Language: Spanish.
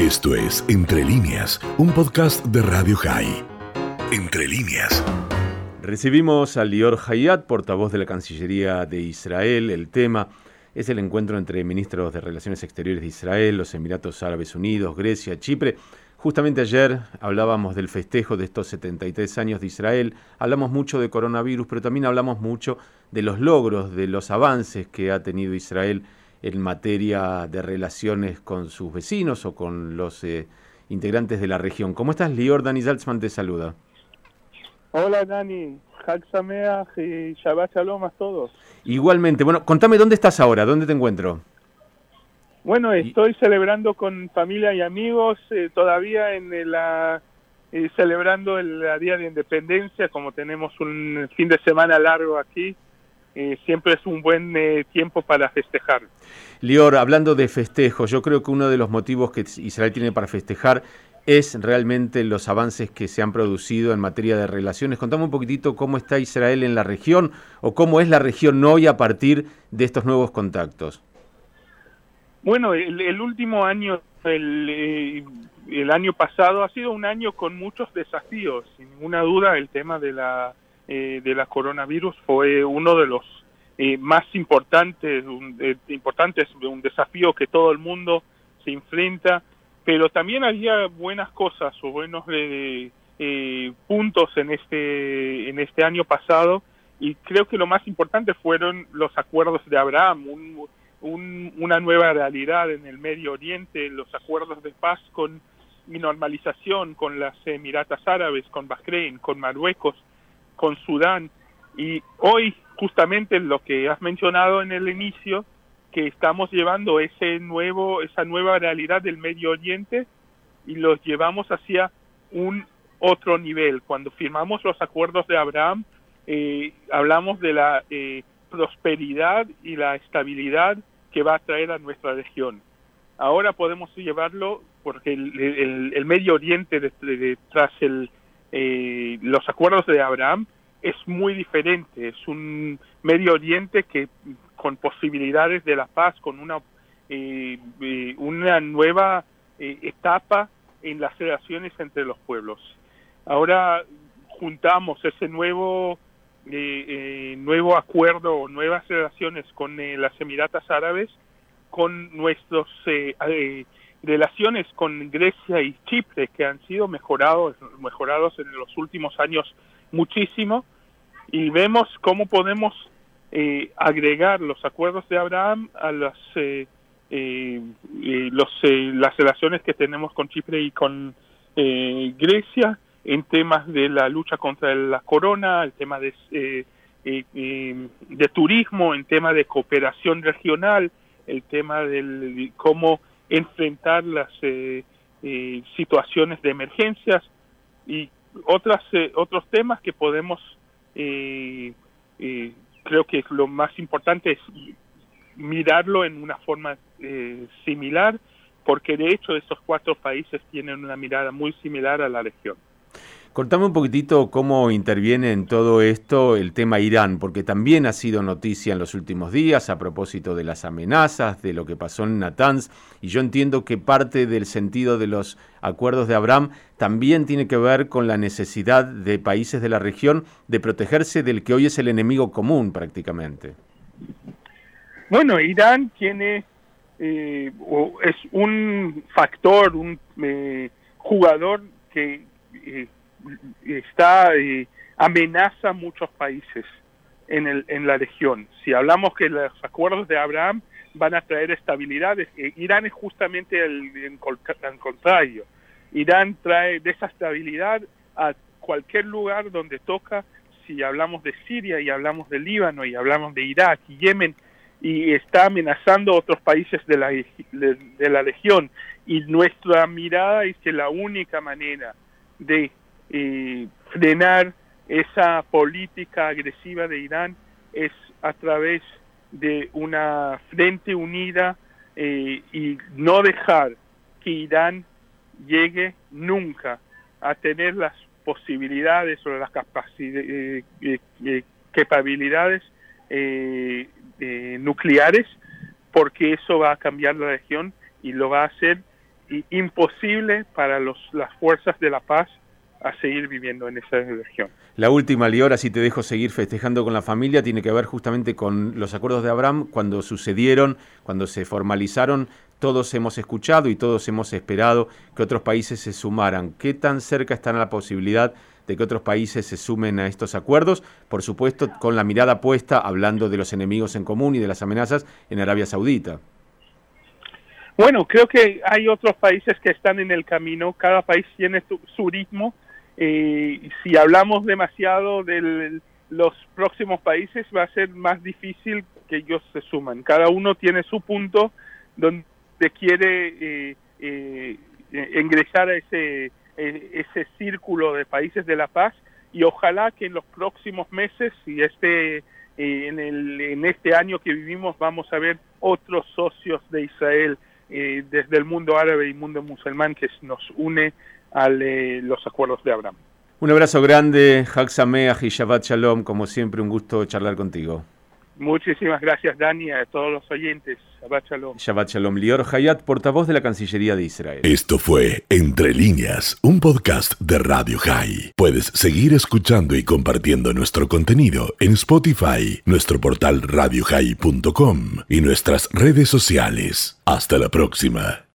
Esto es Entre líneas, un podcast de Radio High. Entre líneas. Recibimos a Lior Hayat, portavoz de la Cancillería de Israel. El tema es el encuentro entre ministros de Relaciones Exteriores de Israel, los Emiratos Árabes Unidos, Grecia, Chipre. Justamente ayer hablábamos del festejo de estos 73 años de Israel, hablamos mucho de coronavirus, pero también hablamos mucho de los logros, de los avances que ha tenido Israel en materia de relaciones con sus vecinos o con los eh, integrantes de la región. ¿Cómo estás, Lior? Dani Salzman te saluda. Hola, Dani. Hag y Shabbat Shalom a todos. Igualmente. Bueno, contame dónde estás ahora, dónde te encuentro. Bueno, estoy celebrando con familia y amigos eh, todavía en la eh, celebrando el Día de Independencia, como tenemos un fin de semana largo aquí, eh, siempre es un buen tiempo para festejar. Lior, hablando de festejos, yo creo que uno de los motivos que Israel tiene para festejar es realmente los avances que se han producido en materia de relaciones. Contame un poquitito cómo está Israel en la región o cómo es la región hoy a partir de estos nuevos contactos. Bueno, el, último año, eh, el, año pasado ha sido un año con muchos desafíos. Sin ninguna duda, el tema de la eh, de la coronavirus fue uno de los eh, más importantes, un, importantes, un desafío que todo el mundo se enfrenta. Pero también había buenas cosas o buenos puntos en este en este año pasado y creo que lo más importante fueron los acuerdos de Abraham, un, una nueva realidad en el Medio Oriente, los acuerdos de paz con y normalización con las Emiratas Árabes, con Bahrein, con Marruecos, con Sudán. Y hoy, justamente lo que has mencionado en el inicio, que estamos llevando ese nuevo, esa nueva realidad del Medio Oriente y los llevamos hacia un otro nivel. Cuando firmamos los acuerdos de Abraham, eh, hablamos de la eh, prosperidad y la estabilidad que va a traer a nuestra región. Ahora podemos llevarlo porque el, Medio Oriente tras el, eh, los acuerdos de Abraham es muy diferente, es un Medio Oriente que con posibilidades de la paz, con una, eh, eh, una nueva etapa en las relaciones entre los pueblos. Ahora juntamos ese nuevo eh, nuevo acuerdo o nuevas relaciones con eh, las Emiratas Árabes, con nuestras eh, eh, relaciones con Grecia y Chipre, que han sido mejorados, mejorados en los últimos años muchísimo, y vemos cómo podemos agregar los acuerdos de Abraham a las, los, las relaciones que tenemos con Chipre y con Grecia, en temas de la lucha contra la corona, el tema de, eh, eh, eh, de turismo, en tema de cooperación regional, el tema de cómo enfrentar las situaciones de emergencias y otras otros temas que podemos creo que lo más importante es mirarlo en una forma similar porque de hecho estos cuatro países tienen una mirada muy similar a la región. Contame un poquitito cómo interviene en todo esto el tema Irán, porque también ha sido noticia en los últimos días a propósito de las amenazas, de lo que pasó en Natanz, y yo entiendo que parte del sentido de los acuerdos de Abraham también tiene que ver con la necesidad de países de la región de protegerse del que hoy es el enemigo común prácticamente. Bueno, Irán tiene, eh, es un factor, un eh, jugador que... Eh, está eh, amenaza muchos países en, el, en la región. Si hablamos que los acuerdos de Abraham van a traer estabilidad, eh, Irán es justamente el, contrario. Irán trae desestabilidad a cualquier lugar donde toca, si hablamos de Siria y hablamos de Líbano y hablamos de Irak y Yemen, y está amenazando a otros países de la, de la región. Y nuestra mirada es que la única manera de y frenar esa política agresiva de Irán es a través de una frente unida eh, y no dejar que Irán llegue nunca a tener las posibilidades o las capacidades, eh, eh, capacidades nucleares, porque eso va a cambiar la región y lo va a hacer imposible para los, las fuerzas de la paz a seguir viviendo en esa región. La última, Lior, así te dejo seguir festejando con la familia, tiene que ver justamente con los acuerdos de Abraham, cuando sucedieron, cuando se formalizaron, todos hemos escuchado y todos hemos esperado que otros países se sumaran. ¿Qué tan cerca están a la posibilidad de que otros países se sumen a estos acuerdos? Por supuesto, con la mirada puesta, hablando de los enemigos en común y de las amenazas en Arabia Saudita. Bueno, creo que hay otros países que están en el camino, cada país tiene su ritmo eh, si hablamos demasiado de los próximos países, va a ser más difícil que ellos se suman. Cada uno tiene su punto donde quiere eh, eh, ingresar a ese, ese círculo de países de la paz y ojalá que en los próximos meses y este en, el, en este año que vivimos vamos a ver otros socios de Israel desde el mundo árabe y mundo musulmán que nos une a los acuerdos de Abraham. Un abrazo grande, Sameach y Shabbat Shalom, como siempre un gusto charlar contigo. Muchísimas gracias Dani, a todos los oyentes. Shabbat Shalom. Shabbat Shalom. Lior Hayat, portavoz de la Cancillería de Israel. Esto fue Entre líneas, un podcast de Radio High. Puedes seguir escuchando y compartiendo nuestro contenido en Spotify, nuestro portal radiohigh.com y nuestras redes sociales. Hasta la próxima.